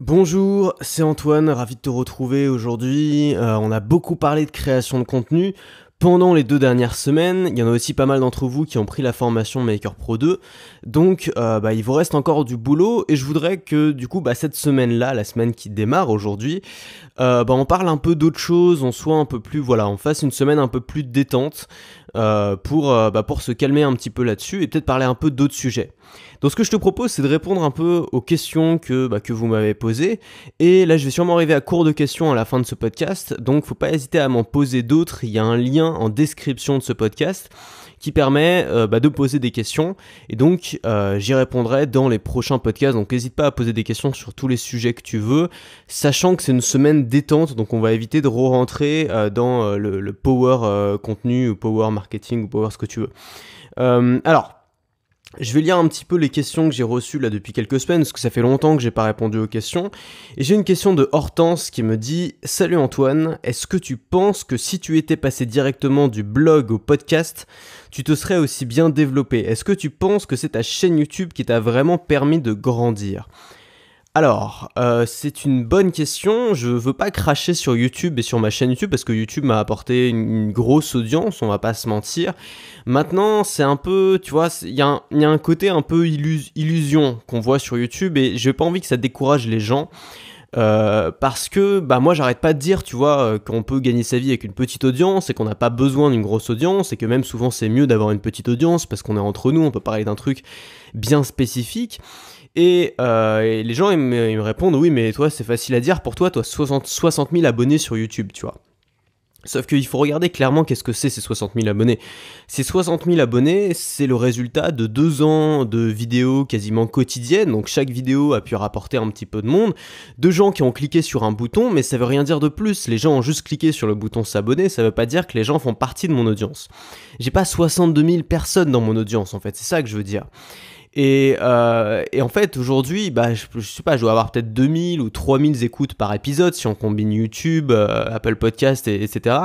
Bonjour, c'est Antoine, ravi de te retrouver aujourd'hui. Euh, on a beaucoup parlé de création de contenu pendant les deux dernières semaines. Il y en a aussi pas mal d'entre vous qui ont pris la formation Maker Pro 2. Donc euh, bah, il vous reste encore du boulot et je voudrais que du coup bah, cette semaine-là, la semaine qui démarre aujourd'hui, euh, bah, on parle un peu d'autre chose, on soit un peu plus, voilà, on fasse une semaine un peu plus détente pour, bah, pour se calmer un petit peu là-dessus et peut-être parler un peu d'autres sujets. Donc ce que je te propose, c'est de répondre un peu aux questions que, bah, que vous m'avez posées. Et là, je vais sûrement arriver à court de questions à la fin de ce podcast. Donc faut pas hésiter à m'en poser d'autres. Il y a un lien en description de ce podcast qui permet euh, bah, de poser des questions. Et donc euh, j'y répondrai dans les prochains podcasts. Donc n'hésite pas à poser des questions sur tous les sujets que tu veux, sachant que c'est une semaine détente. Donc on va éviter de re-rentrer euh, dans le, power contenu ou power marketing ou power ce que tu veux. alors, je vais lire un petit peu les questions que j'ai reçues là depuis quelques semaines, parce que ça fait longtemps que j'ai pas répondu aux questions. Et j'ai une question de Hortense qui me dit Salut Antoine, est-ce que tu penses que si tu étais passé directement du blog au podcast, tu te serais aussi bien développé? Est-ce que tu penses que c'est ta chaîne YouTube qui t'a vraiment permis de grandir? Alors, euh, c'est une bonne question. Je veux pas cracher sur YouTube et sur ma chaîne YouTube parce que YouTube m'a apporté une, grosse audience, on va pas se mentir. Maintenant, c'est un peu, tu vois, il y, a un côté un peu illusion qu'on voit sur YouTube et j'ai pas envie que ça décourage les gens. Euh, parce que bah moi j'arrête pas de dire tu vois euh, qu'on peut gagner sa vie avec une petite audience et qu'on n'a pas besoin d'une grosse audience et que même souvent c'est mieux d'avoir une petite audience parce qu'on est entre nous on peut parler d'un truc bien spécifique euh, et, les gens, me, répondent, oui, mais toi, c'est facile à dire, pour toi, toi, 60, 60 000 abonnés sur YouTube, tu vois. Sauf qu'il faut regarder clairement qu'est-ce que c'est ces 60 000 abonnés. Ces 60 000 abonnés, c'est le résultat de deux ans de vidéos quasiment quotidiennes. Donc chaque vidéo a pu rapporter un petit peu de monde. De gens qui ont cliqué sur un bouton, mais ça veut rien dire de plus. Les gens ont juste cliqué sur le bouton s'abonner, ça veut pas dire que les gens font partie de mon audience. J'ai pas 62 000 personnes dans mon audience en fait, c'est ça que je veux dire. Euh, et, en fait, aujourd'hui, bah, je, sais pas, je dois avoir peut-être 2000 ou 3000 écoutes par épisode si on combine YouTube, euh, Apple Podcast, et, etc.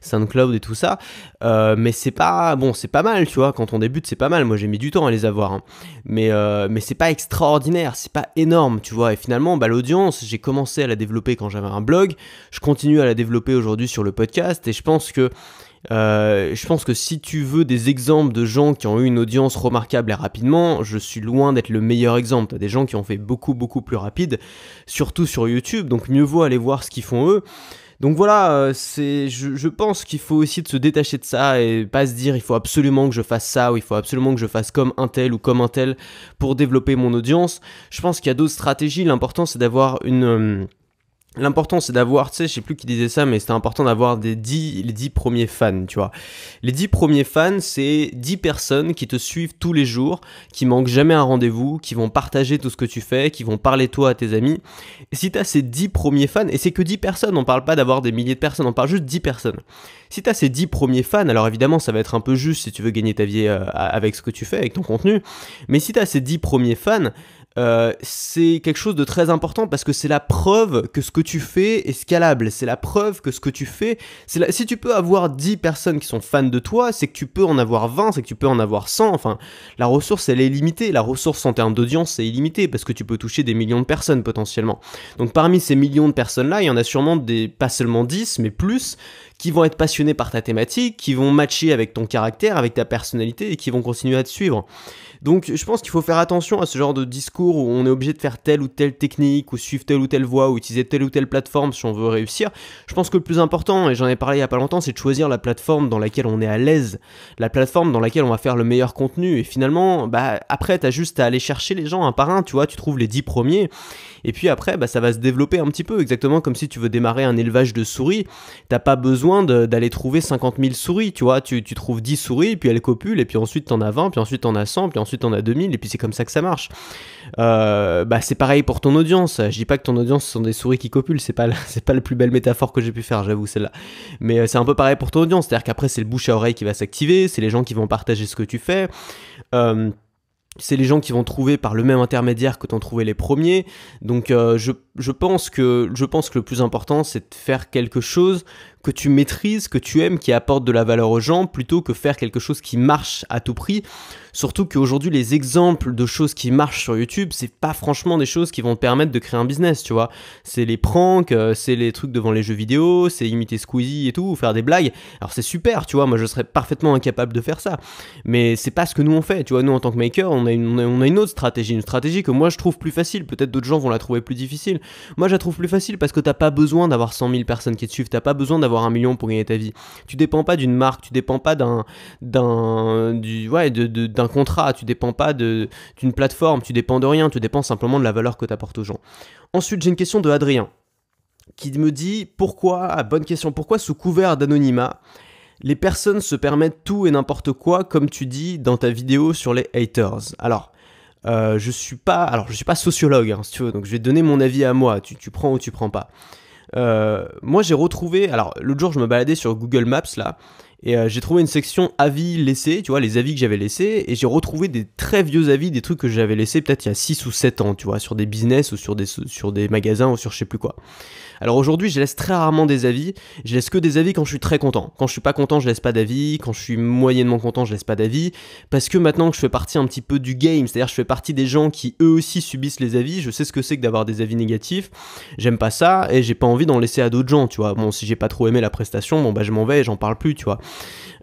SoundCloud et tout ça. Euh, mais c'est pas, bon, c'est pas mal, tu vois. Quand on débute, c'est pas mal. Moi, j'ai mis du temps à les avoir. Hein. Mais, mais c'est pas extraordinaire, c'est pas énorme, tu vois. Et finalement, bah, l'audience, j'ai commencé à la développer quand j'avais un blog. Je continue à la développer aujourd'hui sur le podcast. Et je pense que euh, je pense que si tu veux des exemples de gens qui ont eu une audience remarquable et rapidement, je suis loin d'être le meilleur exemple. T'as des gens qui ont fait beaucoup beaucoup plus rapide, surtout sur YouTube, donc mieux vaut aller voir ce qu'ils font eux. Donc voilà, euh, c'est, je, pense qu'il faut aussi de se détacher de ça et pas se dire il faut absolument que je fasse ça ou il faut absolument que je fasse comme un tel ou comme un tel pour développer mon audience. Je pense qu'il y a d'autres stratégies. L'important c'est d'avoir une euh, L'important c'est d'avoir, tu sais, je sais plus qui disait ça, mais c'était important d'avoir des 10, les 10 premiers fans, tu vois. Les 10 premiers fans, c'est 10 personnes qui te suivent tous les jours, qui manquent jamais un rendez-vous, qui vont partager tout ce que tu fais, qui vont parler toi à tes amis. Et si t'as ces 10 premiers fans, et c'est que 10 personnes, on parle pas d'avoir des milliers de personnes, on parle juste 10 personnes. Si t'as ces 10 premiers fans, alors évidemment ça va être un peu juste si tu veux gagner ta vie euh, avec ce que tu fais, avec ton contenu, mais si t'as ces 10 premiers fans, euh, c'est quelque chose de très important parce que c'est la preuve que ce que tu fais est scalable. C'est la preuve que ce que tu fais, si tu peux avoir 10 personnes qui sont fans de toi, c'est que tu peux en avoir 20, c'est que tu peux en avoir 100. Enfin, la ressource, elle est limitée. La ressource en termes d'audience, c'est illimité parce que tu peux toucher des millions de personnes potentiellement. Donc parmi ces millions de personnes-là, il y en a sûrement des, pas seulement 10, mais plus, qui vont être passionnés par ta thématique, qui vont matcher avec ton caractère, avec ta personnalité et qui vont continuer à te suivre. Donc je pense qu'il faut faire attention à ce genre de discours où on est obligé de faire telle ou telle technique, ou suivre telle ou telle voie, ou utiliser telle ou telle plateforme si on veut réussir. Je pense que le plus important, et j'en ai parlé il y a pas longtemps, c'est de choisir la plateforme dans laquelle on est à l'aise, la plateforme dans laquelle on va faire le meilleur contenu. Et finalement, bah après, t'as juste à aller chercher les gens un par un, tu vois, tu trouves les 10 premiers. Et puis après, bah, ça va se développer un petit peu, exactement comme si tu veux démarrer un élevage de souris. T'as pas besoin d'aller trouver 50 000 souris, tu vois. Tu, trouves 10 souris, puis elles copulent, et puis ensuite t'en as 20, puis ensuite t'en as 100, puis ensuite t'en as 2000, et puis c'est comme ça que ça marche. Euh, bah, c'est pareil pour ton audience. Je dis pas que ton audience sont des souris qui copulent, c'est pas, c'est pas la plus belle métaphore que j'ai pu faire, j'avoue, celle-là. Mais euh, c'est un peu pareil pour ton audience, c'est-à-dire qu'après, c'est le bouche à oreille qui va s'activer, c'est les gens qui vont partager ce que tu fais. Euh, c'est les gens qui vont trouver par le même intermédiaire que t'ont trouvé les premiers. Donc euh, je, je, pense que, je pense que le plus important c'est de faire quelque chose que tu maîtrises, que tu aimes, qui apporte de la valeur aux gens, plutôt que faire quelque chose qui marche à tout prix. Surtout qu'aujourd'hui, les exemples de choses qui marchent sur YouTube, c'est pas franchement des choses qui vont te permettre de créer un business, tu vois. C'est les pranks, euh, c'est les trucs devant les jeux vidéo, c'est imiter Squeezie et tout, ou faire des blagues. Alors c'est super, tu vois, moi je serais parfaitement incapable de faire ça. Mais c'est pas ce que nous on fait, tu vois. Nous en tant que maker, on a une, on a une autre stratégie, une stratégie que moi je trouve plus facile. Peut-être d'autres gens vont la trouver plus difficile. Moi je la trouve plus facile parce que t'as pas besoin d'avoir 100 000 personnes qui te suivent, t'as pas besoin d'avoir un million pour gagner ta vie. Tu dépends pas d'une marque, tu dépends pas d'un, du, ouais, de, contrat, tu dépends pas de, d'une plateforme, tu dépends de rien, tu dépends simplement de la valeur que tu apportes aux gens. Ensuite, j'ai une question de Adrien qui me dit pourquoi, ah, bonne question, pourquoi sous couvert d'anonymat, les personnes se permettent tout et n'importe quoi, comme tu dis dans ta vidéo sur les haters? Alors, euh, je suis pas, alors je suis pas sociologue, hein, tu donc je vais donner mon avis à moi. Tu, tu prends ou tu prends pas. Euh, moi, j'ai retrouvé, alors l'autre jour, je me baladais sur Google Maps là, et euh, j'ai trouvé une section avis laissés, tu vois, les avis que j'avais laissés, et j'ai retrouvé des très vieux avis, des trucs que j'avais laissés peut-être il y a 6 ou 7 ans, tu vois, sur des business ou sur des, sur des magasins ou sur je sais plus quoi. Alors aujourd'hui, je laisse très rarement des avis. Je laisse que des avis quand je suis très content. Quand je suis pas content, je laisse pas d'avis. Quand je suis moyennement content, je laisse pas d'avis. Parce que maintenant que je fais partie un petit peu du game, c'est-à-dire je fais partie des gens qui eux aussi subissent les avis. Je sais ce que c'est que d'avoir des avis négatifs. J'aime pas ça et j'ai pas envie d'en laisser à d'autres gens, tu vois. Bon, si j'ai pas trop aimé la prestation, bon bah je m'en vais et j'en parle plus, tu vois.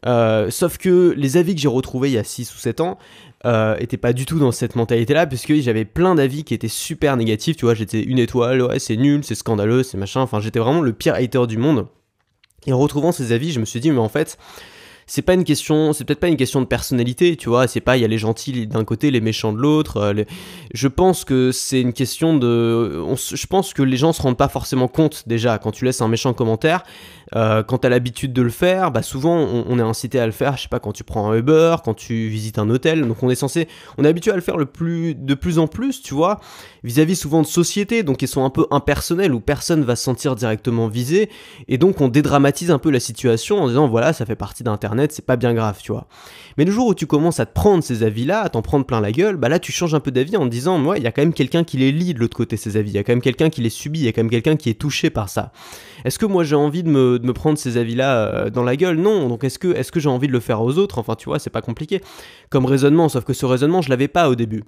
Euh, sauf que les avis que j'ai retrouvés il y a 6 ou 7 ans, euh, était pas du tout dans cette mentalité-là, puisque j'avais plein d'avis qui étaient super négatifs, tu vois, j'étais une étoile, ouais, c'est nul, c'est scandaleux, c'est machin, enfin, j'étais vraiment le pire hater du monde. Et en retrouvant ces avis, je me suis dit, mais en fait, c'est pas une question, c'est peut-être pas une question de personnalité, tu vois, c'est pas il y a les gentils d'un côté, les méchants de l'autre. Euh, je pense que c'est une question de, je pense que les gens se rendent pas forcément compte déjà quand tu laisses un méchant commentaire. Euh, quand t'as l'habitude de le faire, bah souvent on, est incité à le faire. Je sais pas quand tu prends un Uber, quand tu visites un hôtel. Donc on est censé, on est habitué à le faire de plus en plus, tu vois, vis-à-vis souvent de sociétés, donc ils sont un peu impersonnels où personne va se sentir directement visé. Et donc on dédramatise un peu la situation en disant voilà, ça fait partie d'Internet c'est pas bien grave, tu vois. Mais le jour où tu commences à te prendre ces avis-là, à t'en prendre plein la gueule, bah là tu changes un peu d'avis en disant, moi, il y a quand même quelqu'un qui les lit de l'autre côté ces avis, il y a quand même quelqu'un qui les subit, il y a quand même quelqu'un qui est touché par ça. Est-ce que moi j'ai envie de me, prendre ces avis-là euh, dans la gueule Non. Donc est-ce que, est-ce que j'ai envie de le faire aux autres? Enfin, tu vois, c'est pas compliqué comme raisonnement, sauf que ce raisonnement, je l'avais pas au début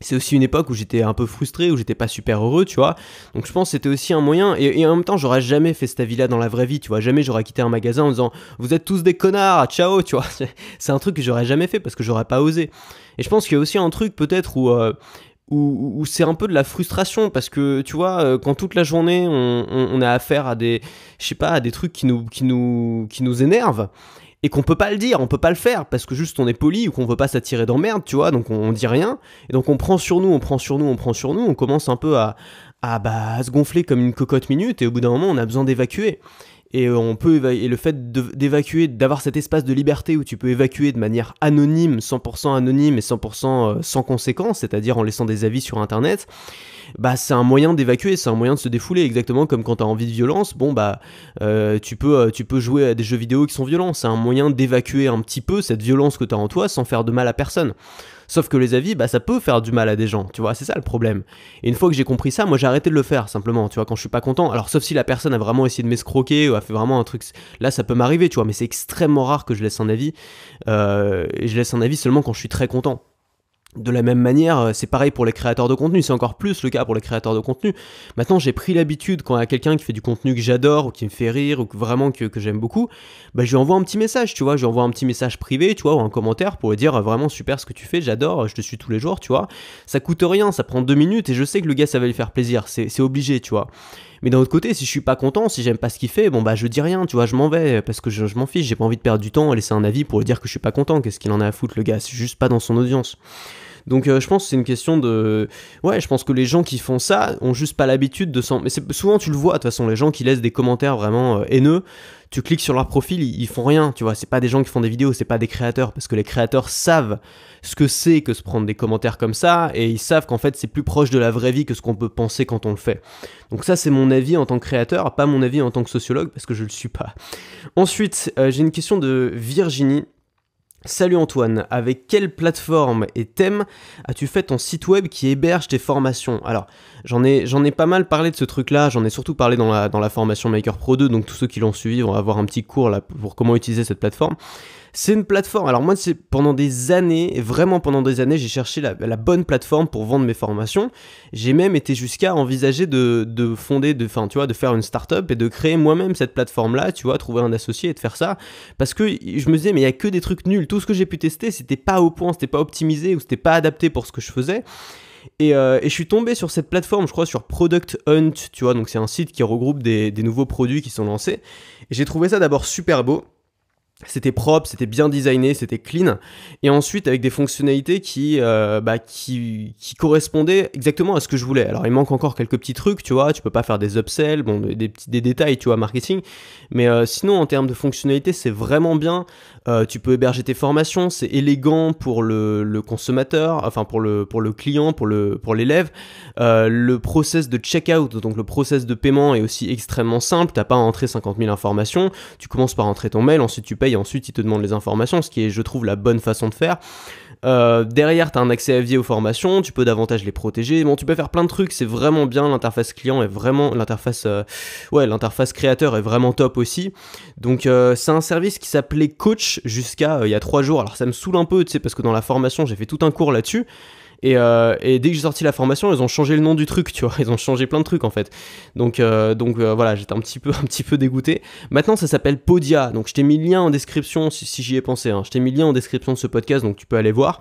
c'est aussi une époque où j'étais un peu frustré, où j'étais pas super heureux, tu vois. Donc je pense que c'était aussi un moyen. Et, en même temps, j'aurais jamais fait cette avis-là dans la vraie vie, tu vois. Jamais j'aurais quitté un magasin en disant Vous êtes tous des connards, ciao, tu vois. C'est un truc que j'aurais jamais fait parce que j'aurais pas osé. Et je pense qu'il y a aussi un truc peut-être où. Euh, où, c'est un peu de la frustration parce que tu vois euh, quand toute la journée on, a affaire à des je sais pas à des trucs qui nous qui nous qui nous énervent et qu'on peut pas le dire, on peut pas le faire parce que juste on est poli ou qu'on veut pas s'attirer d'emmerde, tu vois, donc on, dit rien. Et donc on prend sur nous, on prend sur nous, on prend sur nous, on commence un peu à, à, bah, se gonfler comme une cocotte minute et au bout d'un moment on a besoin d'évacuer. Et on peut et le fait d'évacuer, d'avoir cet espace de liberté où tu peux évacuer de manière anonyme, 100% anonyme et 100% euh, sans conséquence, c'est-à-dire en laissant des avis sur internet, bah c'est un moyen d'évacuer, c'est un moyen de se défouler, exactement comme quand tu as envie de violence, bon bah euh, tu, peux, euh, tu peux jouer à des jeux vidéo qui sont violents, c'est un moyen d'évacuer un petit peu cette violence que tu as en toi sans faire de mal à personne. Sauf que les avis, bah ça peut faire du mal à des gens, tu vois, c'est ça le problème. Et une fois que j'ai compris ça, moi j'ai arrêté de le faire simplement, tu vois, quand je suis pas content. Alors sauf si la personne a vraiment essayé de m'escroquer ou a fait vraiment un truc, là ça peut m'arriver, tu vois, mais c'est extrêmement rare que je laisse un avis. Euh, et je laisse un avis seulement quand je suis très content. De la même manière, euh, c'est pareil pour les créateurs de contenu, c'est encore plus le cas pour les créateurs de contenu. Maintenant, j'ai pris l'habitude, quand il y a quelqu'un qui fait du contenu que j'adore, ou qui me fait rire, ou vraiment que, j'aime beaucoup, bah, je lui envoie un petit message, tu vois, je lui envoie un petit message privé, tu vois, ou un commentaire pour lui dire vraiment super ce que tu fais, j'adore, je te suis tous les jours, tu vois. Ça coûte rien, ça prend deux minutes, et je sais que le gars, ça va lui faire plaisir, c'est obligé, tu vois. Mais d'un autre côté, si je suis pas content, si j'aime pas ce qu'il fait, bon bah je dis rien, tu vois, je m'en vais, parce que je, je m'en fiche, j'ai pas envie de perdre du temps à laisser un avis pour lui dire que je suis pas content, qu'est-ce qu'il en a à foutre le gars, c'est juste pas dans son audience. Donc euh, je pense que c'est une question de... Ouais, je pense que les gens qui font ça ont juste pas l'habitude de s'en... Mais souvent tu le vois, de toute façon, les gens qui laissent des commentaires vraiment euh, haineux, tu cliques sur leur profil, ils, font rien, tu vois, c'est pas des gens qui font des vidéos, c'est pas des créateurs, parce que les créateurs savent ce que c'est que se prendre des commentaires comme ça, et ils savent qu'en fait c'est plus proche de la vraie vie que ce qu'on peut penser quand on le fait. Donc ça c'est mon avis en tant que créateur, pas mon avis en tant que sociologue, parce que je le suis pas. Ensuite, euh, j'ai une question de Virginie Salut Antoine, avec quelle plateforme et thème as-tu fait ton site web qui héberge tes formations? Alors, j'en ai, pas mal parlé de ce truc-là, j'en ai surtout parlé dans la, dans la formation Maker Pro 2, donc tous ceux qui l'ont suivi vont avoir un petit cours là pour comment utiliser cette plateforme. C'est une plateforme. Alors moi, c'est pendant des années, vraiment pendant des années, j'ai cherché la, bonne plateforme pour vendre mes formations. J'ai même été jusqu'à envisager de, de fonder, de, tu vois, de faire une startup et de créer moi-même cette plateforme-là, tu vois, trouver un associé et de faire ça. Parce que je me disais, mais il y a que des trucs nuls. Tout ce que j'ai pu tester, c'était pas au point, c'était pas optimisé ou c'était pas adapté pour ce que je faisais. Et, euh, je suis tombé sur cette plateforme, je crois, sur Product Hunt, tu vois, donc c'est un site qui regroupe des, des nouveaux produits qui sont lancés. Et j'ai trouvé ça d'abord super beau. C'était propre, c'était bien designé, c'était clean. Et ensuite, avec des fonctionnalités qui, euh, bah, qui, correspondaient exactement à ce que je voulais. Alors, il manque encore quelques petits trucs, tu vois. Tu peux pas faire des upsells, bon, des, petits, détails, tu vois, marketing. Mais euh, sinon, en termes de fonctionnalité, c'est vraiment bien. Euh, tu peux héberger tes formations, c'est élégant pour le, le, consommateur, enfin pour le, client, pour l'élève. Le process de checkout, donc le process de paiement est aussi extrêmement simple. T'as pas à entrer 50 000 informations. Tu commences par entrer ton mail, ensuite tu payes, ensuite il te demande les informations, ce qui est, je trouve, la bonne façon de faire. Euh, derrière, tu as un accès à vie aux formations, tu peux davantage les protéger. Bon, tu peux faire plein de trucs, c'est vraiment bien. L'interface client est vraiment. L'interface euh, créateur est vraiment top aussi. Donc, euh, c'est un service qui s'appelait Coach jusqu'à il y a trois jours. Alors, ça me saoule un peu, tu sais, parce que dans la formation, j'ai fait tout un cours là-dessus. Euh, et, dès que j'ai sorti la formation, ils ont changé le nom du truc, tu vois. Ils ont changé plein de trucs en fait. Donc, euh, donc euh, voilà, j'étais un petit peu, dégoûté. Maintenant, ça s'appelle Podia. Donc, je t'ai mis le lien en description si, j'y ai pensé. Hein. Je t'ai mis le lien en description de ce podcast, donc tu peux aller voir.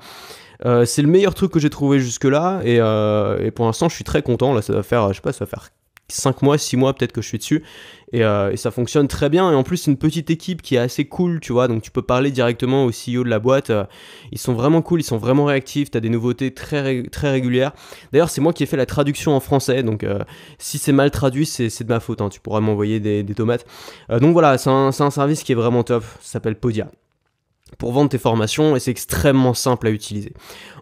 c'est le meilleur truc que j'ai trouvé jusque-là et, et, pour l'instant je suis très content. Là, ça va faire, je sais pas, ça va faire 5 mois, 6 mois peut-être que je suis dessus. Euh, et, ça fonctionne très bien. Et en plus, c'est une petite équipe qui est assez cool, tu vois. Donc tu peux parler directement au CEO de la boîte. Euh, ils sont vraiment cool, ils sont vraiment réactifs. Tu as des nouveautés très, régulières. D'ailleurs, c'est moi qui ai fait la traduction en français. Donc euh, si c'est mal traduit, c'est de ma faute. Hein. Tu pourras m'envoyer des, tomates. donc voilà, c'est un service qui est vraiment top. Ça s'appelle Podia pour vendre tes formations et c'est extrêmement simple à utiliser.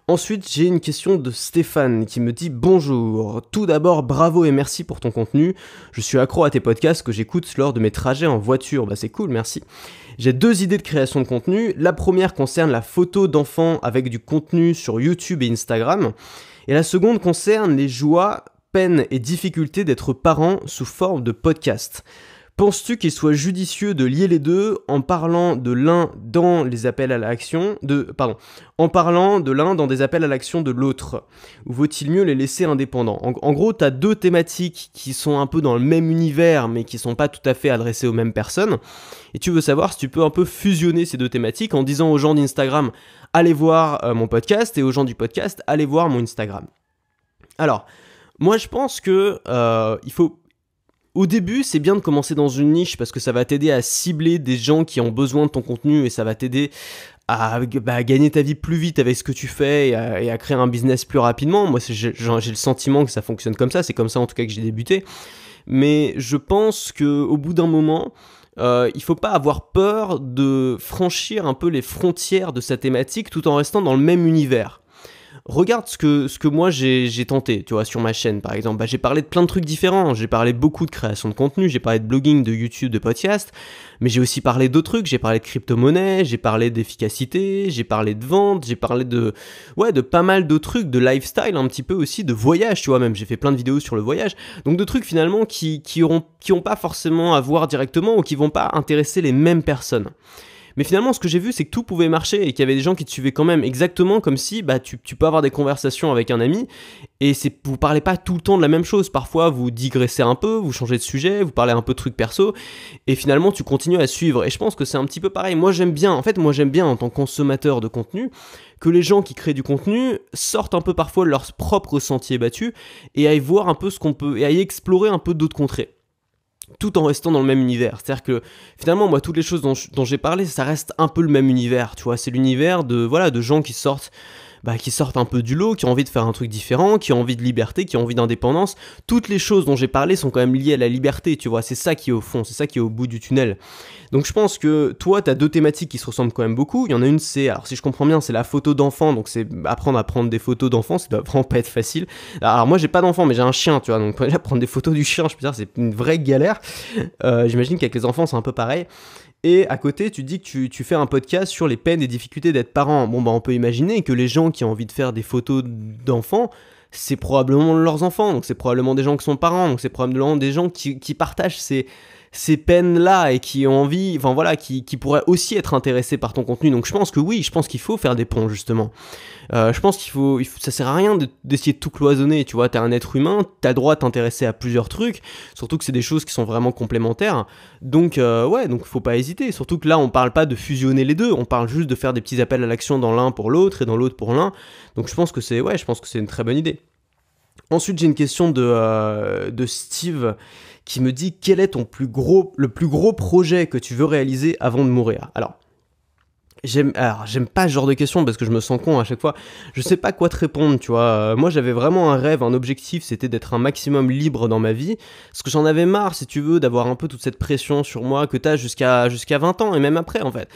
Ensuite, j'ai une question de Stéphane qui me dit bonjour. Tout d'abord, bravo et merci pour ton contenu. Je suis accro à tes podcasts que j'écoute lors de mes trajets en voiture. Bah c'est cool, merci. J'ai deux idées de création de contenu. La première concerne la photo d'enfants avec du contenu sur YouTube et Instagram. Et la seconde concerne les joies, peines et difficultés d'être parent sous forme de podcast. Penses-tu qu'il soit judicieux de lier les deux en parlant de l'un dans les appels à l'action, de pardon, en parlant de l'un dans des appels à l'action de l'autre? Ou vaut-il mieux les laisser indépendants? En, gros, tu as deux thématiques qui sont un peu dans le même univers mais qui sont pas tout à fait adressées aux mêmes personnes. Et tu veux savoir si tu peux un peu fusionner ces deux thématiques en disant aux gens d'Instagram allez voir euh, mon podcast et aux gens du podcast allez voir mon Instagram. Alors, moi je pense que euh, il faut au début, c'est bien de commencer dans une niche parce que ça va t'aider à cibler des gens qui ont besoin de ton contenu et ça va t'aider à, bah, gagner ta vie plus vite avec ce que tu fais et à, créer un business plus rapidement. Moi, j'ai le sentiment que ça fonctionne comme ça. C'est comme ça en tout cas que j'ai débuté. Mais je pense que au bout d'un moment, euh, il faut pas avoir peur de franchir un peu les frontières de sa thématique tout en restant dans le même univers regarde ce que, ce que moi j'ai tenté, tu vois, sur ma chaîne par exemple. Bah, j'ai parlé de plein de trucs différents. J'ai parlé beaucoup de création de contenu, j'ai parlé de blogging, de YouTube, de podcast, mais j'ai aussi parlé d'autres trucs. J'ai parlé de crypto-monnaie, j'ai parlé d'efficacité, j'ai parlé de vente, j'ai parlé de, ouais, de pas mal de trucs, de lifestyle un petit peu aussi, de voyage, tu vois, même. J'ai fait plein de vidéos sur le voyage. Donc de trucs finalement qui, qui, qui ont pas forcément à voir directement ou qui vont pas intéresser les mêmes personnes. Mais finalement, ce que j'ai vu, c'est que tout pouvait marcher et qu'il y avait des gens qui te suivaient quand même exactement comme si bah, tu, peux avoir des conversations avec un ami et vous parlez pas tout le temps de la même chose. Parfois, vous digressez un peu, vous changez de sujet, vous parlez un peu de trucs perso et finalement, tu continues à suivre. Et je pense que c'est un petit peu pareil. Moi, j'aime bien, en fait, moi, j'aime bien en tant que consommateur de contenu que les gens qui créent du contenu sortent un peu parfois de leur propre sentier battu et aillent voir un peu ce qu'on peut et aillent explorer un peu d'autres contrées tout en restant dans le même univers. C'est-à-dire que finalement, moi, toutes les choses dont, j'ai parlé, ça reste un peu le même univers, tu vois. C'est l'univers de, voilà, de gens qui sortent bah, qui sortent un peu du lot, qui ont envie de faire un truc différent, qui ont envie de liberté, qui ont envie d'indépendance. Toutes les choses dont j'ai parlé sont quand même liées à la liberté, tu vois. C'est ça qui est au fond, c'est ça qui est au bout du tunnel. Donc je pense que toi, tu as deux thématiques qui se ressemblent quand même beaucoup. Il y en a une, c'est, alors si je comprends bien, c'est la photo d'enfant, donc c'est apprendre à prendre des photos d'enfant, ça doit vraiment pas être facile. Alors moi, j'ai pas d'enfant, mais j'ai un chien, tu vois, donc prendre des photos du chien, je peux dire, c'est une vraie galère. Euh, j'imagine qu'avec les enfants, c'est un peu pareil. Et à côté, tu dis que tu, fais un podcast sur les peines et difficultés d'être parent. Bon, bah, on peut imaginer que les gens qui ont envie de faire des photos d'enfants, c'est probablement leurs enfants, donc c'est probablement des gens qui sont parents, donc c'est probablement des gens qui partagent ces, ces peines-là et qui ont envie, enfin voilà, qui, qui, pourraient aussi être intéressés par ton contenu. Donc je pense que oui, je pense qu'il faut faire des ponts justement. Euh, je pense qu'il faut, ça sert à rien d'essayer de, tout cloisonner, tu vois, t'es un être humain, t'as droit de t'intéresser à plusieurs trucs, surtout que c'est des choses qui sont vraiment complémentaires. Donc euh, ouais, donc faut pas hésiter, surtout que là on parle pas de fusionner les deux, on parle juste de faire des petits appels à l'action dans l'un pour l'autre et dans l'autre pour l'un. Donc je pense que c'est, ouais, je pense que c'est une très bonne idée. Ensuite, j'ai une question de, euh, de Steve qui me dit quel est ton plus gros, le plus gros projet que tu veux réaliser avant de mourir. Alors, J'aime, alors j'aime pas ce genre de questions parce que je me sens con à chaque fois. Je sais pas quoi te répondre, tu vois. Euh, moi j'avais vraiment un rêve, un objectif, c'était d'être un maximum libre dans ma vie. Parce que j'en avais marre, si tu veux, d'avoir un peu toute cette pression sur moi que t'as jusqu'à jusqu'à 20 ans et même après en fait.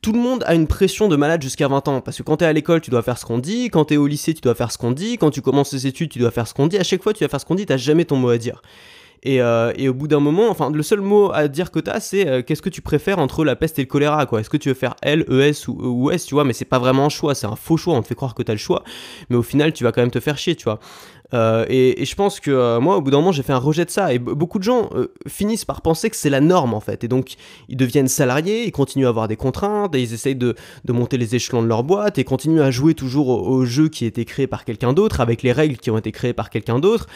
Tout le monde a une pression de malade jusqu'à 20 ans parce que quand t'es à l'école, tu dois faire ce qu'on dit, quand t'es au lycée, tu dois faire ce qu'on dit, quand tu commences tes études, tu dois faire ce qu'on dit. À chaque fois, tu dois faire ce qu'on dit, t'as jamais ton mot à dire. Euh, et, au bout d'un moment, enfin, le seul mot à dire que t'as, c'est euh, qu'est-ce que tu préfères entre la peste et le choléra, quoi? Est-ce que tu veux faire L, ES ou, ou S, tu vois, mais c'est pas vraiment un choix, c'est un faux choix, on te fait croire que t'as le choix, mais au final, tu vas quand même te faire chier, tu vois. Euh, et, je pense que moi, au bout d'un moment, j'ai fait un rejet de ça. Et beaucoup de gens finissent par penser que c'est la norme, en fait. Et donc, ils deviennent salariés, ils continuent à avoir des contraintes, et ils essayent de, monter les échelons de leur boîte, et continuent à jouer toujours au, au jeu qui a été créé par quelqu'un d'autre, avec les règles qui ont été créées par quelqu'un d'autre.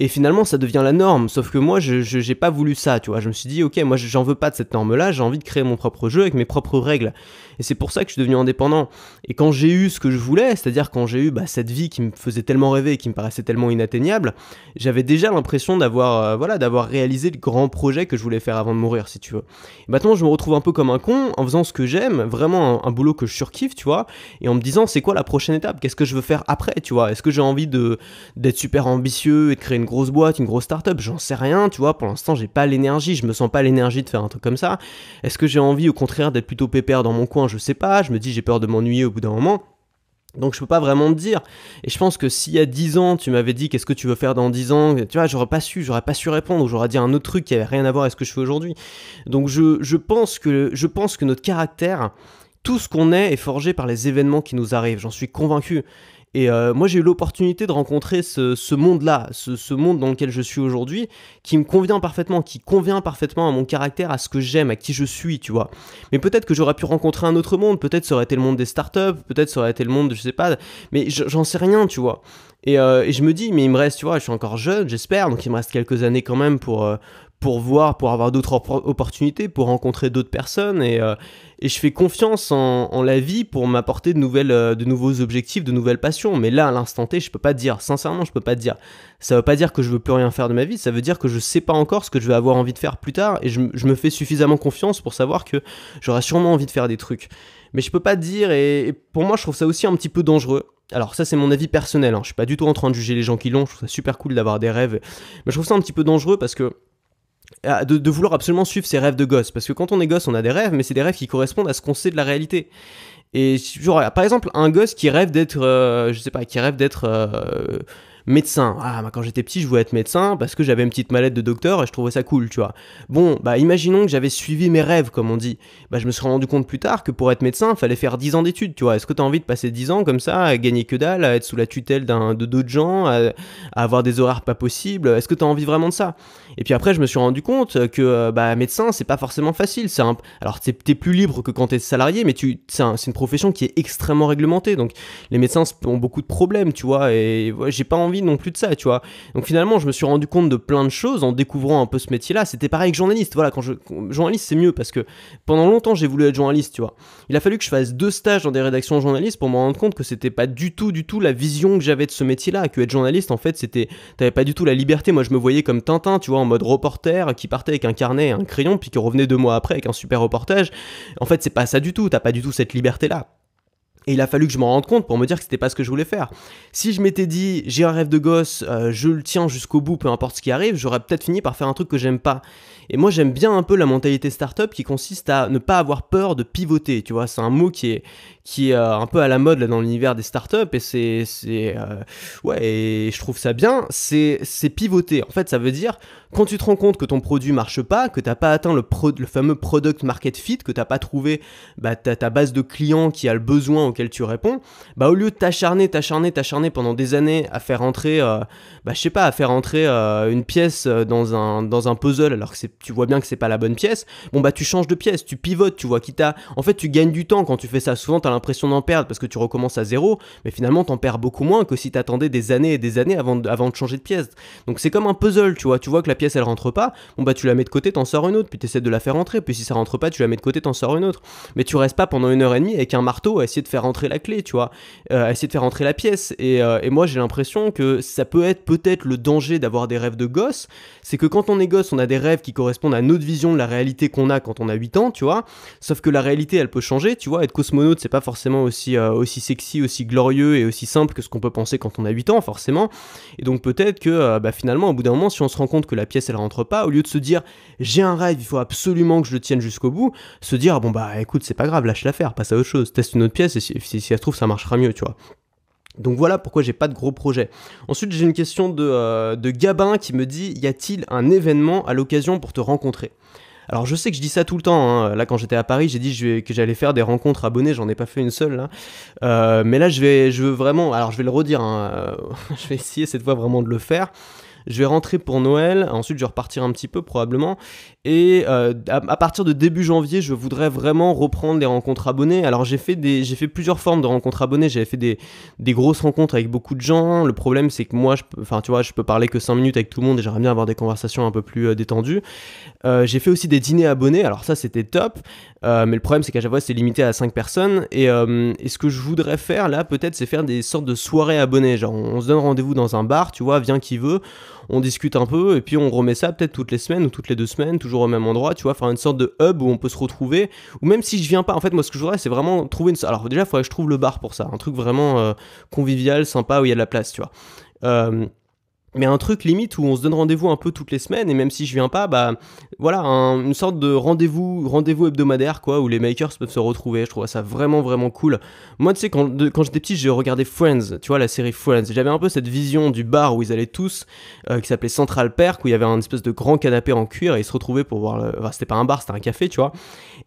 Et finalement, ça devient la norme. Sauf que moi, je j'ai pas voulu ça, tu vois. Je me suis dit, ok, moi, j'en veux pas de cette norme-là. J'ai envie de créer mon propre jeu avec mes propres règles. Et c'est pour ça que je suis devenu indépendant. Et quand j'ai eu ce que je voulais, c'est-à-dire quand j'ai eu bah, cette vie qui me faisait tellement rêver et qui me paraissait tellement inatteignable, j'avais déjà l'impression d'avoir euh, voilà d'avoir réalisé le grand projet que je voulais faire avant de mourir, si tu veux. Et maintenant, je me retrouve un peu comme un con en faisant ce que j'aime, vraiment un, boulot que je surkiffe, tu vois, et en me disant, c'est quoi la prochaine étape? Qu'est-ce que je veux faire après, tu vois? Est-ce que j'ai envie de d'être super ambitieux et de créer une grosse boîte, une grosse start-up J'en sais rien, tu vois. Pour l'instant, j'ai pas l'énergie, je me sens pas l'énergie de faire un truc comme ça. Est-ce que j'ai envie, au contraire, d'être plutôt pépère dans mon coin? Je sais pas. Je me dis, j'ai peur de m'ennuyer au bout d'un moment. Donc je peux pas vraiment te dire. Et je pense que s'il y a 10 ans, tu m'avais dit qu'est-ce que tu veux faire dans 10 ans, tu vois, j'aurais pas su, j'aurais pas su répondre, j'aurais dit un autre truc qui avait rien à voir avec ce que je fais aujourd'hui. Donc je, je, pense que, je pense que notre caractère, tout ce qu'on est est forgé par les événements qui nous arrivent, j'en suis convaincu. Et euh, moi, j'ai eu l'opportunité de rencontrer ce, monde-là, ce, monde dans lequel je suis aujourd'hui, qui me convient parfaitement, qui convient parfaitement à mon caractère, à ce que j'aime, à qui je suis, tu vois. Mais peut-être que j'aurais pu rencontrer un autre monde, peut-être ça aurait été le monde des startups, peut-être ça aurait été le monde, je sais pas, mais j'en sais rien, tu vois. Et, euh, et, je me dis, mais il me reste, tu vois, je suis encore jeune, j'espère, donc il me reste quelques années quand même pour, euh, pour voir, pour avoir d'autres opportunités, pour rencontrer d'autres personnes. Et, euh, et, je fais confiance en, la vie pour m'apporter de, euh, de nouveaux objectifs, de nouvelles passions. Mais là, à l'instant T, je peux pas dire. Sincèrement, je peux pas dire. Ça veut pas dire que je veux plus rien faire de ma vie. Ça veut dire que je sais pas encore ce que je vais avoir envie de faire plus tard. Et je, me fais suffisamment confiance pour savoir que j'aurai sûrement envie de faire des trucs. Mais je peux pas dire. Et, pour moi, je trouve ça aussi un petit peu dangereux. Alors ça c'est mon avis personnel, hein. je suis pas du tout en train de juger les gens qui l'ont, je trouve ça super cool d'avoir des rêves, mais je trouve ça un petit peu dangereux parce que de, vouloir absolument suivre ses rêves de gosse. Parce que quand on est gosse, on a des rêves, mais c'est des rêves qui correspondent à ce qu'on sait de la réalité. Et genre, par exemple, un gosse qui rêve d'être, euh, je sais pas, qui rêve d'être euh, médecin. Ah, quand j'étais petit, je voulais être médecin parce que j'avais une petite mallette de docteur et je trouvais ça cool, tu vois. Bon, bah imaginons que j'avais suivi mes rêves, comme on dit. Bah je me suis rendu compte plus tard que pour être médecin, il fallait faire 10 ans d'études, tu vois. Est-ce que tu as envie de passer 10 ans comme ça, à gagner que dalle, à être sous la tutelle d'un, de d'autres gens, à, avoir des horaires pas possibles? Est-ce que tu as envie vraiment de ça? Et puis après, je me suis rendu compte que euh, bah médecin, c'est pas forcément facile. C'est un... Alors, t'es plus libre que quand t'es salarié, mais tu... c'est, une profession qui est extrêmement réglementée. Donc, les médecins ont beaucoup de problèmes, tu vois. Et j'ai pas envie non plus de ça, tu vois. Donc finalement, je me suis rendu compte de plein de choses en découvrant un peu ce métier-là. C'était pareil que journaliste. Voilà, quand je journaliste, c'est mieux parce que pendant longtemps, j'ai voulu être journaliste, tu vois. Il a fallu que je fasse deux stages dans des rédactions journalistes pour me rendre compte que c'était pas du tout, du tout la vision que j'avais de ce métier-là. Que être journaliste, en fait, c'était, t'avais pas du tout la liberté. Moi, je me voyais comme Tintin, tu vois, en mode reporter qui partait avec un carnet et un crayon, puis qui revenait deux mois après avec un super reportage. En fait, c'est pas ça du tout. T'as pas du tout cette liberté-là. Et il a fallu que je m'en rende compte pour me dire que c'était pas ce que je voulais faire. Si je m'étais dit j'ai un rêve de gosse, euh, je le tiens jusqu'au bout, peu importe ce qui arrive, j'aurais peut-être fini par faire un truc que j'aime pas. Et moi j'aime bien un peu la mentalité startup qui consiste à ne pas avoir peur de pivoter. Tu vois, c'est un mot qui est euh, un peu à la mode dans l'univers des startups et c'est euh, ouais je trouve ça bien. C'est c'est pivoter. En fait, ça veut dire quand tu te rends compte que ton produit marche pas, que t'as pas atteint le, fameux product market fit, que t'as pas trouvé bah, ta, ta base de clients qui a le besoin auquel tu réponds, bah au lieu de t'acharner, t'acharner, t'acharner pendant des années à faire entrer, euh, bah je sais pas, à faire entrer euh, une pièce euh, dans un, dans un puzzle alors que tu vois bien que c'est pas la bonne pièce, bon bah tu changes de pièce, tu pivotes, tu vois, quitte à... En fait tu gagnes du temps quand tu fais ça, souvent t'as l'impression d'en perdre parce que tu recommences à zéro, mais finalement t'en perds beaucoup moins que si t'attendais des années et des années avant de, avant de changer de pièce. Donc c'est comme un puzzle, tu vois, tu vois que la pièce elle rentre pas, bon bah tu la mets de côté, t'en sors une autre, puis t'essaies de la faire rentrer, puis si ça rentre pas, tu la mets de côté, t'en sors une autre. Mais tu restes pas pendant une heure et demie avec un marteau à essayer de faire rentrer la clé, tu vois, euh, à essayer de faire rentrer la pièce. Et, euh, et moi j'ai l'impression que ça peut être peut-être le danger d'avoir des rêves de gosse, c'est que quand on est gosse, on a des rêves qui correspondent à notre vision de la réalité qu'on a quand on a 8 ans, tu vois, sauf que la réalité elle peut changer, tu vois, être cosmonaute c'est pas forcément aussi, euh, aussi sexy, aussi glorieux et aussi simple que ce qu'on peut penser quand on a 8 ans, forcément. Et donc peut-être que bah, finalement, au bout d'un moment, si on se rend compte que la pièce elle rentre pas, au lieu de se dire j'ai un rêve, il faut absolument que je le tienne jusqu'au bout, se dire bon bah écoute, c'est pas grave, lâche l'affaire, passe à autre chose, teste une autre pièce et si, si, ça se trouve ça marchera mieux, tu vois. Donc voilà pourquoi j'ai pas de gros projets. Ensuite, j'ai une question de, euh, de Gabin qui me dit y a-t-il un événement à l'occasion pour te rencontrer? Alors je sais que je dis ça tout le temps. Hein. Là quand j'étais à Paris, j'ai dit que j'allais faire des rencontres abonnés. J'en ai pas fait une seule là. Euh, mais là je vais, je veux vraiment. Alors je vais le redire. Hein. Euh, je vais essayer cette fois vraiment de le faire. Je vais rentrer pour Noël, ensuite je vais repartir un petit peu probablement. Et euh, à, partir de début janvier, je voudrais vraiment reprendre les rencontres abonnés. Alors j'ai fait des, j'ai fait plusieurs formes de rencontres abonnés. J'avais fait des, des grosses rencontres avec beaucoup de gens. Le problème c'est que moi, je, enfin tu vois, je peux parler que 5 minutes avec tout le monde et j'aimerais bien avoir des conversations un peu plus euh, détendues. Euh, j'ai fait aussi des dîners abonnés. Alors ça c'était top. Mais le problème c'est qu'à chaque fois c'est limité à 5 personnes. Et, ce que je voudrais faire là peut-être c'est faire des sortes de soirées abonnés. Genre on se donne rendez-vous dans un bar, tu vois, viens qui veut on discute un peu et puis on remet ça peut-être toutes les semaines ou toutes les deux semaines, toujours au même endroit, tu vois, faire une sorte de hub où on peut se retrouver. Ou même si je viens pas, en fait, moi ce que je voudrais, c'est vraiment trouver une. Alors déjà, il faudrait que je trouve le bar pour ça, un truc vraiment euh, convivial, sympa où il y a de la place, tu vois. Euh, mais un truc limite où on se donne rendez-vous un peu toutes les semaines et même si je viens pas bah voilà une sorte de rendez-vous rendez-vous hebdomadaire quoi où les makers peuvent se retrouver. Je trouve ça vraiment vraiment cool. Moi tu sais quand, quand j'étais petit j'ai regardé Friends tu vois la série Friends. J'avais un peu cette vision du bar où ils allaient tous euh, qui s'appelait Central Perk où il y avait un espèce de grand canapé en cuir et ils se retrouvaient pour voir le... enfin c'était pas un bar c'était un café tu vois.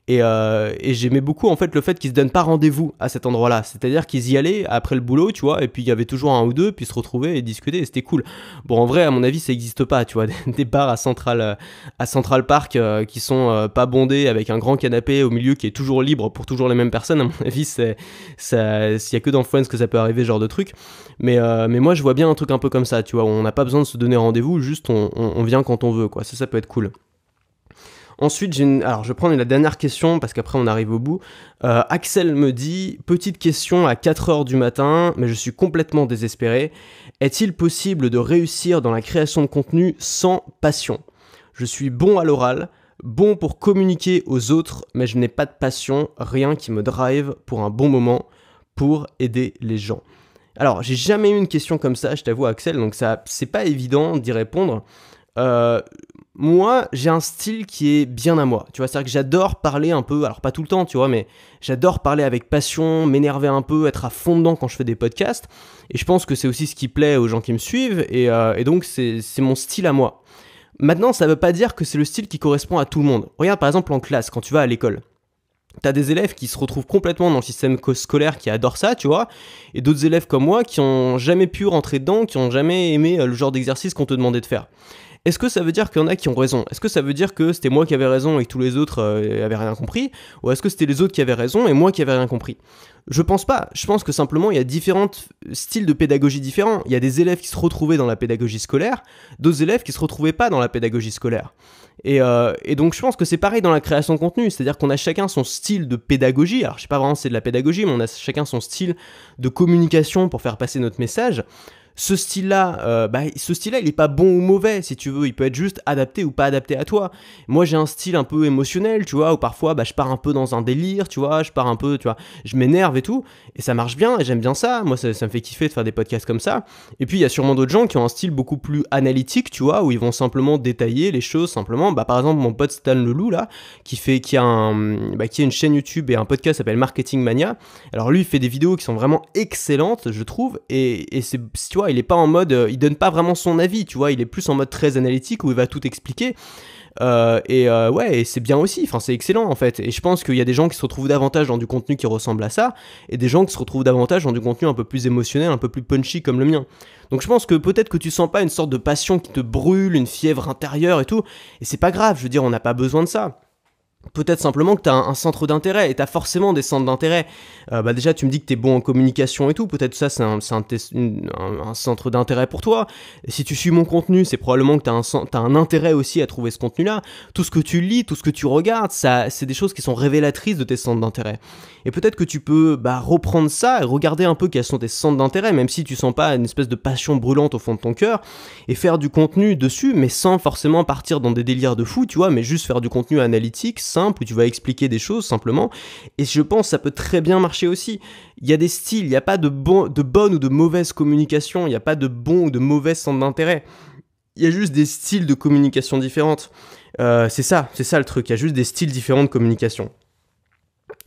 Et, euh, j'aimais beaucoup en fait le fait qu'ils se donnent pas rendez-vous à cet endroit là c'est à dire qu'ils y allaient après le boulot tu vois et puis il y avait toujours un ou deux puis se retrouvaient et discuter et c'était cool Bon, en vrai, à mon avis, ça n'existe pas, tu vois, des bars à Central, euh, Park euh, qui sont euh, pas bondés avec un grand canapé au milieu qui est toujours libre pour toujours les mêmes personnes. À mon avis, c'est, ça, s'il y a que dans Friends que ça peut arriver, genre de truc. Mais, moi, je vois bien un truc un peu comme ça, tu vois, on n'a pas besoin de se donner rendez-vous, juste on, vient quand on veut, quoi. Ça, ça peut être cool. Ensuite, j'ai une... alors je prends la dernière question parce qu'après on arrive au bout. Axel me dit petite question à 4h du matin, mais je suis complètement désespéré. Est-il possible de réussir dans la création de contenu sans passion? Je suis bon à l'oral, bon pour communiquer aux autres, mais je n'ai pas de passion, rien qui me drive pour un bon moment, pour aider les gens. Alors, j'ai jamais eu une question comme ça, je t'avoue, Axel, donc ça, c'est pas évident d'y répondre. Euh, moi, j'ai un style qui est bien à moi. Tu vois, c'est-à-dire que j'adore parler un peu, alors pas tout le temps, tu vois, mais j'adore parler avec passion, m'énerver un peu, être à fond dedans quand je fais des podcasts. Et je pense que c'est aussi ce qui plaît aux gens qui me suivent. Et, euh, donc, c'est mon style à moi. Maintenant, ça veut pas dire que c'est le style qui correspond à tout le monde. Regarde par exemple en classe, quand tu vas à l'école. T'as des élèves qui se retrouvent complètement dans le système scolaire qui adorent ça, tu vois, et d'autres élèves comme moi qui ont jamais pu rentrer dedans, qui ont jamais aimé euh, le genre d'exercice qu'on te demandait de faire. Est-ce que ça veut dire qu'il y en a qui ont raison? Est-ce que ça veut dire que c'était moi qui avais raison et que tous les autres euh, avaient rien compris? Ou est-ce que c'était les autres qui avaient raison et moi qui avais rien compris? Je pense pas. Je pense que simplement il y a différents styles de pédagogie différents. Il y a des élèves qui se retrouvaient dans la pédagogie scolaire, d'autres élèves qui se retrouvaient pas dans la pédagogie scolaire. Et, euh, et, donc je pense que c'est pareil dans la création de contenu, c'est-à-dire qu'on a chacun son style de pédagogie. Alors je sais pas vraiment si c'est de la pédagogie, mais on a chacun son style de communication pour faire passer notre message. Ce style-là, euh, bah, ce style-là, il est pas bon ou mauvais, si tu veux. Il peut être juste adapté ou pas adapté à toi. Moi, j'ai un style un peu émotionnel, tu vois, où parfois, bah, je pars un peu dans un délire, tu vois, je pars un peu, tu vois, je m'énerve et tout, et ça marche bien, et j'aime bien ça. Moi, ça, me fait kiffer de faire des podcasts comme ça. Et puis, il y a sûrement d'autres gens qui ont un style beaucoup plus analytique, tu vois, où ils vont simplement détailler les choses, simplement. Bah, par exemple, mon pote Stan Leloup, là, qui fait, qui a un, bah, qui a une chaîne YouTube et un podcast qui s'appelle Marketing Mania. Alors, lui, il fait des vidéos qui sont vraiment excellentes, je trouve, et, et c'est, tu vois, il est pas en mode, euh, il donne pas vraiment son avis, tu vois, il est plus en mode très analytique où il va tout expliquer. Euh, et euh, ouais, c'est bien aussi, enfin c'est excellent en fait. Et je pense qu'il y a des gens qui se retrouvent davantage dans du contenu qui ressemble à ça, et des gens qui se retrouvent davantage dans du contenu un peu plus émotionnel, un peu plus punchy comme le mien. Donc je pense que peut-être que tu sens pas une sorte de passion qui te brûle, une fièvre intérieure et tout, et c'est pas grave, je veux dire, on n'a pas besoin de ça. Peut-être simplement que tu as un, centre d'intérêt et tu as forcément des centres d'intérêt. Euh, bah déjà, tu me dis que tu es bon en communication et tout. Peut-être ça, c'est un, centre d'intérêt pour toi. Si tu suis mon contenu, c'est probablement que tu as, un intérêt aussi à trouver ce contenu-là. Tout ce que tu lis, tout ce que tu regardes, ça, c'est des choses qui sont révélatrices de tes centres d'intérêt. Et peut-être que tu peux bah, reprendre ça et regarder un peu quels sont tes centres d'intérêt, même si tu sens pas une espèce de passion brûlante au fond de ton cœur, et faire du contenu dessus, mais sans forcément partir dans des délires de fou, tu vois, mais juste faire du contenu analytique, où tu vas expliquer des choses simplement. Et je pense que ça peut très bien marcher aussi. Il y a des styles, il n'y a pas de, bon, de bonne ou de mauvaise communication, il n'y a pas de bon ou de mauvais centre d'intérêt. Il y a juste des styles de communication différentes. Euh, c'est ça, c'est ça le truc, il y a juste des styles différents de communication.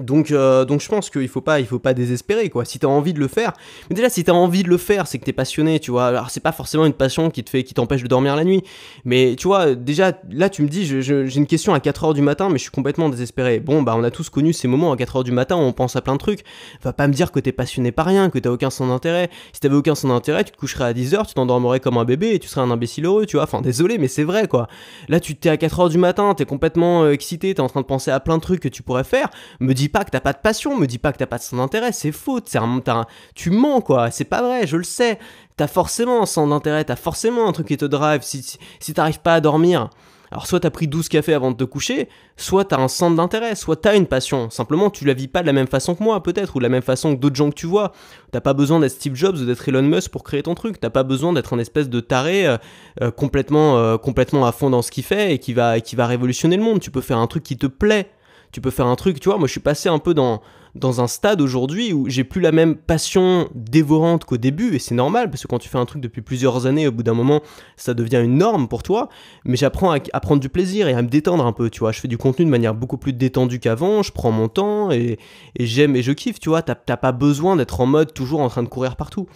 Donc, euh, donc je pense qu'il faut pas, il faut pas désespérer quoi. Si t'as envie de le faire, mais déjà si t'as envie de le faire, c'est que t'es passionné, tu vois. Alors c'est pas forcément une passion qui te fait, qui t'empêche de dormir la nuit, mais tu vois, déjà là tu me dis, j'ai une question à 4h du matin, mais je suis complètement désespéré. Bon bah on a tous connu ces moments à 4h du matin où on pense à plein de trucs. Va pas me dire que t'es passionné par rien, que t'as aucun sens d'intérêt. Si t'avais aucun sens d'intérêt, tu te coucherais à 10h, tu t'endormerais comme un bébé et tu serais un imbécile heureux, tu vois. Enfin désolé, mais c'est vrai quoi. Là tu t'es à 4h du matin, t'es complètement euh, excité, t'es en train de penser à plein de trucs que tu pourrais faire. Me dis pas que t'as pas de passion me dis pas que t'as pas de son d'intérêt, c'est faux, un, tu mens quoi, c'est pas vrai, je le sais. T'as forcément un centre d'intérêt, t'as forcément un truc qui te drive si, si, t'arrives pas à dormir. Alors soit t'as pris 12 cafés avant de te coucher, soit t'as un centre d'intérêt, soit t'as une passion. Simplement tu la vis pas de la même façon que moi peut-être, ou de la même façon que d'autres gens que tu vois. T'as pas besoin d'être Steve Jobs ou d'être Elon Musk pour créer ton truc. T'as pas besoin d'être un espèce de taré euh, euh, complètement, euh, complètement à fond dans ce qu'il fait et qui va, qui va révolutionner le monde. Tu peux faire un truc qui te plaît tu peux faire un truc, tu vois, moi je suis passé un peu dans, un stade aujourd'hui où j'ai plus la même passion dévorante qu'au début, et c'est normal, parce que quand tu fais un truc depuis plusieurs années, au bout d'un moment, ça devient une norme pour toi, mais j'apprends à, prendre du plaisir et à me détendre un peu, tu vois, je fais du contenu de manière beaucoup plus détendue qu'avant, je prends mon temps, et, et j'aime et je kiffe, tu vois, t'as pas besoin d'être en mode toujours en train de courir partout.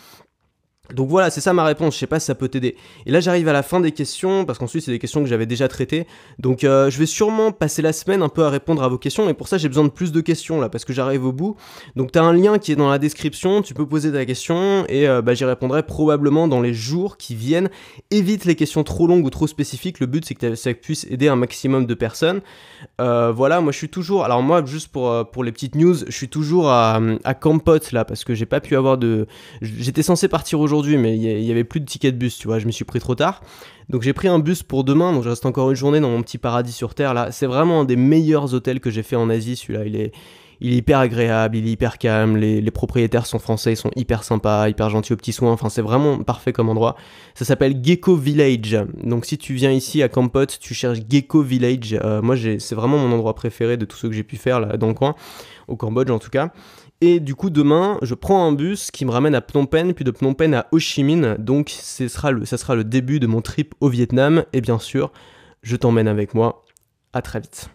Donc voilà, c'est ça ma réponse, je sais pas si ça peut t'aider. Et là j'arrive à la fin des questions, parce qu'ensuite c'est des questions que j'avais déjà traitées. Donc euh, je vais sûrement passer la semaine un peu à répondre à vos questions, et pour ça j'ai besoin de plus de questions là, parce que j'arrive au bout. Donc t'as un lien qui est dans la description, tu peux poser ta question, et euh, bah, j'y répondrai probablement dans les jours qui viennent. Évite les questions trop longues ou trop spécifiques, le but c'est que ça puisse aider un maximum de personnes. Euh, voilà, moi je suis toujours, alors moi juste pour, les petites news, je suis toujours à, à Campot là, parce que j'ai pas pu avoir de... J'étais censé partir aujourd'hui aujourd'hui, mais il y, avait plus de tickets de bus, tu vois, je me suis pris trop tard. Donc j'ai pris un bus pour demain, donc je reste encore une journée dans mon petit paradis sur Terre là. C'est vraiment un des meilleurs hôtels que j'ai fait en Asie, celui-là. Il est, il est hyper agréable, il est hyper calme, les, propriétaires sont français, ils sont hyper sympas, hyper gentils aux petits soins, enfin c'est vraiment parfait comme endroit. Ça s'appelle Gecko Village, donc si tu viens ici à Kampot, tu cherches Gecko Village, euh, moi c'est vraiment mon endroit préféré de tout ce que j'ai pu faire là dans le coin, au Cambodge en tout cas. Et du coup, demain, je prends un bus qui me ramène à Phnom Penh, puis de Phnom Penh à Ho Chi Minh. Donc, ce sera le, ça sera le début de mon trip au Vietnam. Et bien sûr, je t'emmène avec moi. À très vite.